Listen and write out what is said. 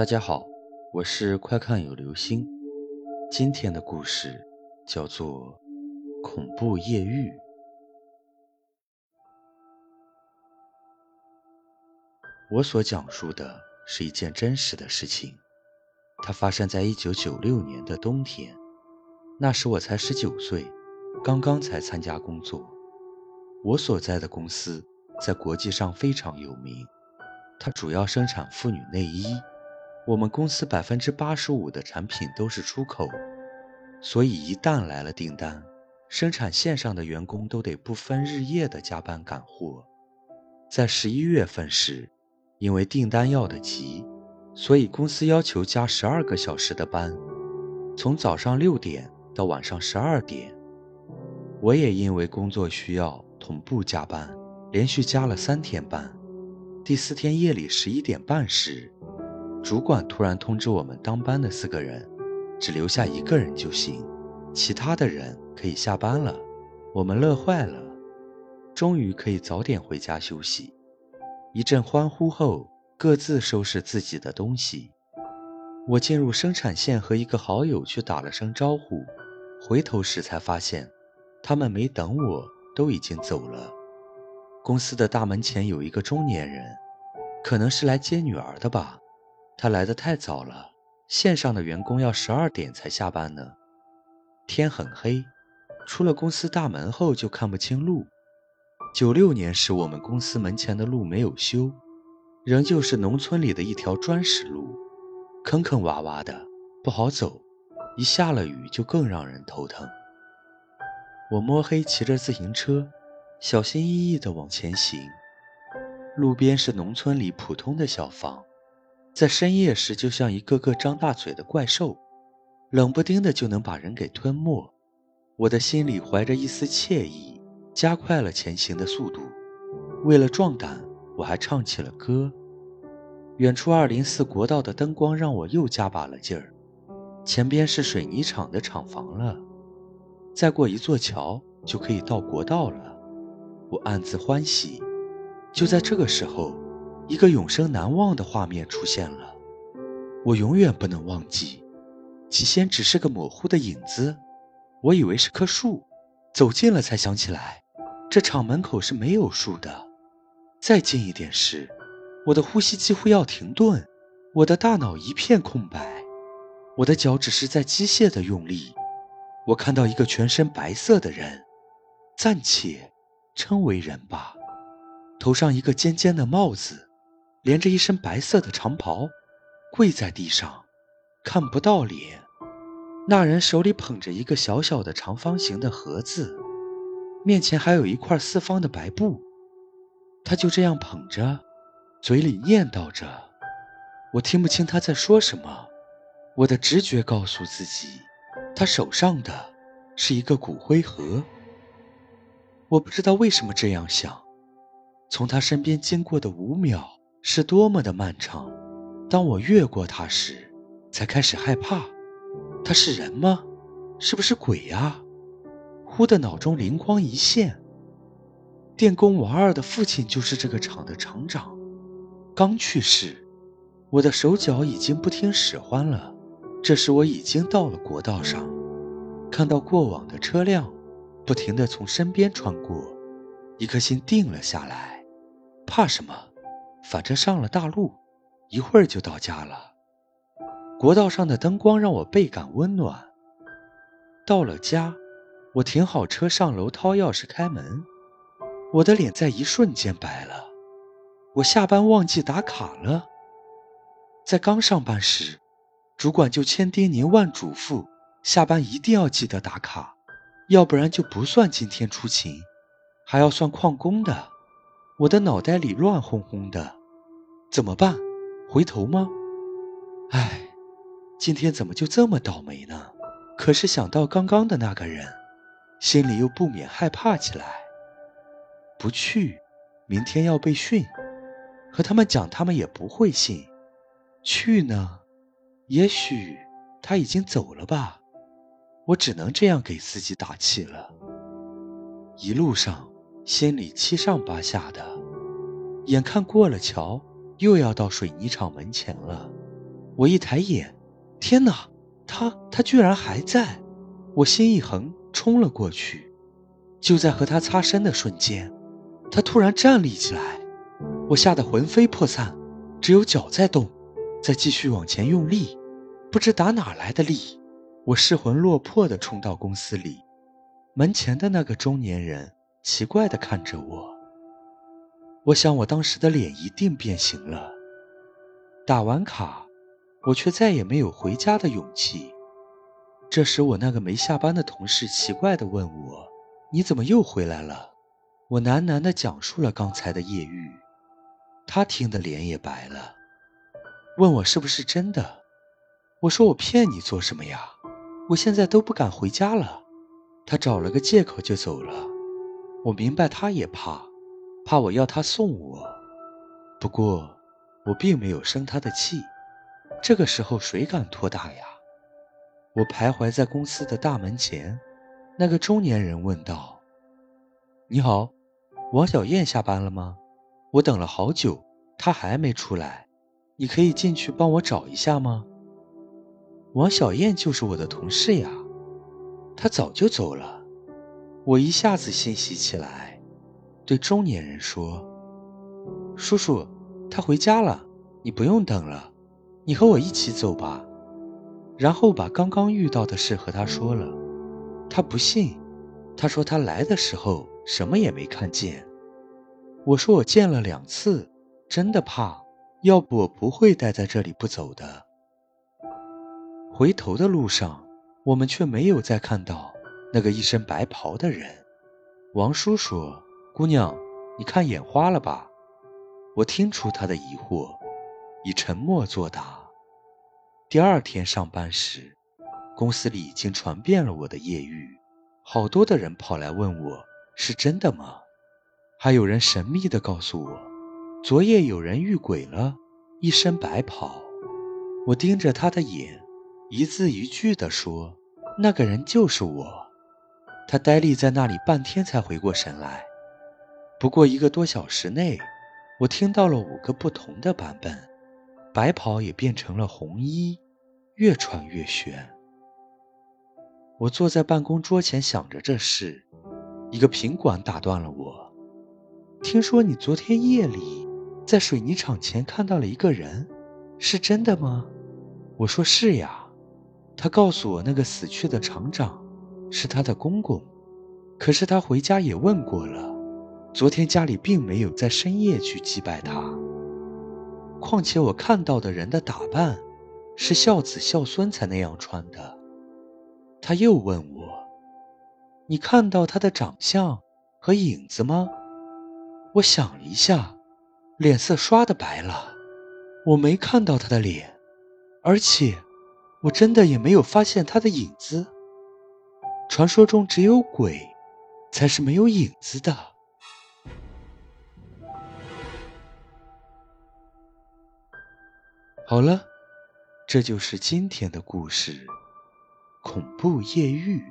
大家好，我是快看有流星。今天的故事叫做《恐怖夜狱》。我所讲述的是一件真实的事情，它发生在一九九六年的冬天。那时我才十九岁，刚刚才参加工作。我所在的公司在国际上非常有名，它主要生产妇女内衣。我们公司百分之八十五的产品都是出口，所以一旦来了订单，生产线上的员工都得不分日夜的加班赶货。在十一月份时，因为订单要的急，所以公司要求加十二个小时的班，从早上六点到晚上十二点。我也因为工作需要同步加班，连续加了三天班。第四天夜里十一点半时。主管突然通知我们，当班的四个人，只留下一个人就行，其他的人可以下班了。我们乐坏了，终于可以早点回家休息。一阵欢呼后，各自收拾自己的东西。我进入生产线和一个好友去打了声招呼，回头时才发现，他们没等我，都已经走了。公司的大门前有一个中年人，可能是来接女儿的吧。他来的太早了，线上的员工要十二点才下班呢。天很黑，出了公司大门后就看不清路。九六年时，我们公司门前的路没有修，仍旧是农村里的一条砖石路，坑坑洼洼的，不好走。一下了雨就更让人头疼。我摸黑骑着自行车，小心翼翼地往前行。路边是农村里普通的小房。在深夜时，就像一个个张大嘴的怪兽，冷不丁的就能把人给吞没。我的心里怀着一丝惬意，加快了前行的速度。为了壮胆，我还唱起了歌。远处二零四国道的灯光让我又加把了劲儿。前边是水泥厂的厂房了，再过一座桥就可以到国道了。我暗自欢喜。就在这个时候。一个永生难忘的画面出现了，我永远不能忘记。起先只是个模糊的影子，我以为是棵树，走近了才想起来，这厂门口是没有树的。再近一点时，我的呼吸几乎要停顿，我的大脑一片空白，我的脚只是在机械的用力。我看到一个全身白色的人，暂且称为人吧，头上一个尖尖的帽子。连着一身白色的长袍，跪在地上，看不到脸。那人手里捧着一个小小的长方形的盒子，面前还有一块四方的白布。他就这样捧着，嘴里念叨着，我听不清他在说什么。我的直觉告诉自己，他手上的是一个骨灰盒。我不知道为什么这样想。从他身边经过的五秒。是多么的漫长！当我越过他时，才开始害怕。他是人吗？是不是鬼呀？忽的脑中灵光一现，电工王二的父亲就是这个厂的厂长，刚去世。我的手脚已经不听使唤了。这时我已经到了国道上，看到过往的车辆不停地从身边穿过，一颗心定了下来。怕什么？反正上了大路，一会儿就到家了。国道上的灯光让我倍感温暖。到了家，我停好车，上楼掏钥匙开门。我的脸在一瞬间白了。我下班忘记打卡了。在刚上班时，主管就千叮咛万嘱咐，下班一定要记得打卡，要不然就不算今天出勤，还要算旷工的。我的脑袋里乱哄哄的，怎么办？回头吗？唉，今天怎么就这么倒霉呢？可是想到刚刚的那个人，心里又不免害怕起来。不去，明天要被训。和他们讲，他们也不会信。去呢，也许他已经走了吧。我只能这样给自己打气了。一路上。心里七上八下的，眼看过了桥，又要到水泥厂门前了。我一抬眼，天哪，他他居然还在！我心一横，冲了过去。就在和他擦身的瞬间，他突然站立起来，我吓得魂飞魄散，只有脚在动，在继续往前用力，不知打哪来的力，我失魂落魄地冲到公司里。门前的那个中年人奇怪地看着我，我想我当时的脸一定变形了。打完卡，我却再也没有回家的勇气。这时，我那个没下班的同事奇怪地问我：“你怎么又回来了？”我喃喃地讲述了刚才的夜遇，他听得脸也白了，问我是不是真的。我说：“我骗你做什么呀？我现在都不敢回家了。”他找了个借口就走了。我明白他也怕，怕我要他送我。不过，我并没有生他的气。这个时候谁敢托大呀？我徘徊在公司的大门前，那个中年人问道：“你好，王小燕下班了吗？我等了好久，她还没出来。你可以进去帮我找一下吗？”王小燕就是我的同事呀。她早就走了，我一下子欣喜起来，对中年人说：“叔叔，他回家了，你不用等了，你和我一起走吧。”然后把刚刚遇到的事和他说了。他不信，他说他来的时候什么也没看见。我说我见了两次，真的怕，要不我不会待在这里不走的。回头的路上。我们却没有再看到那个一身白袍的人。王叔说：“姑娘，你看眼花了吧？”我听出他的疑惑，以沉默作答。第二天上班时，公司里已经传遍了我的艳遇，好多的人跑来问我是真的吗？还有人神秘地告诉我，昨夜有人遇鬼了，一身白袍。我盯着他的眼。一字一句地说：“那个人就是我。”他呆立在那里半天才回过神来。不过一个多小时内，我听到了五个不同的版本，白袍也变成了红衣，越穿越炫。我坐在办公桌前想着这事，一个品管打断了我：“听说你昨天夜里在水泥厂前看到了一个人，是真的吗？”我说：“是呀。”他告诉我，那个死去的厂长是他的公公，可是他回家也问过了，昨天家里并没有在深夜去祭拜他。况且我看到的人的打扮，是孝子孝孙才那样穿的。他又问我：“你看到他的长相和影子吗？”我想一下，脸色唰的白了。我没看到他的脸，而且。我真的也没有发现他的影子。传说中只有鬼，才是没有影子的。好了，这就是今天的故事——恐怖夜遇。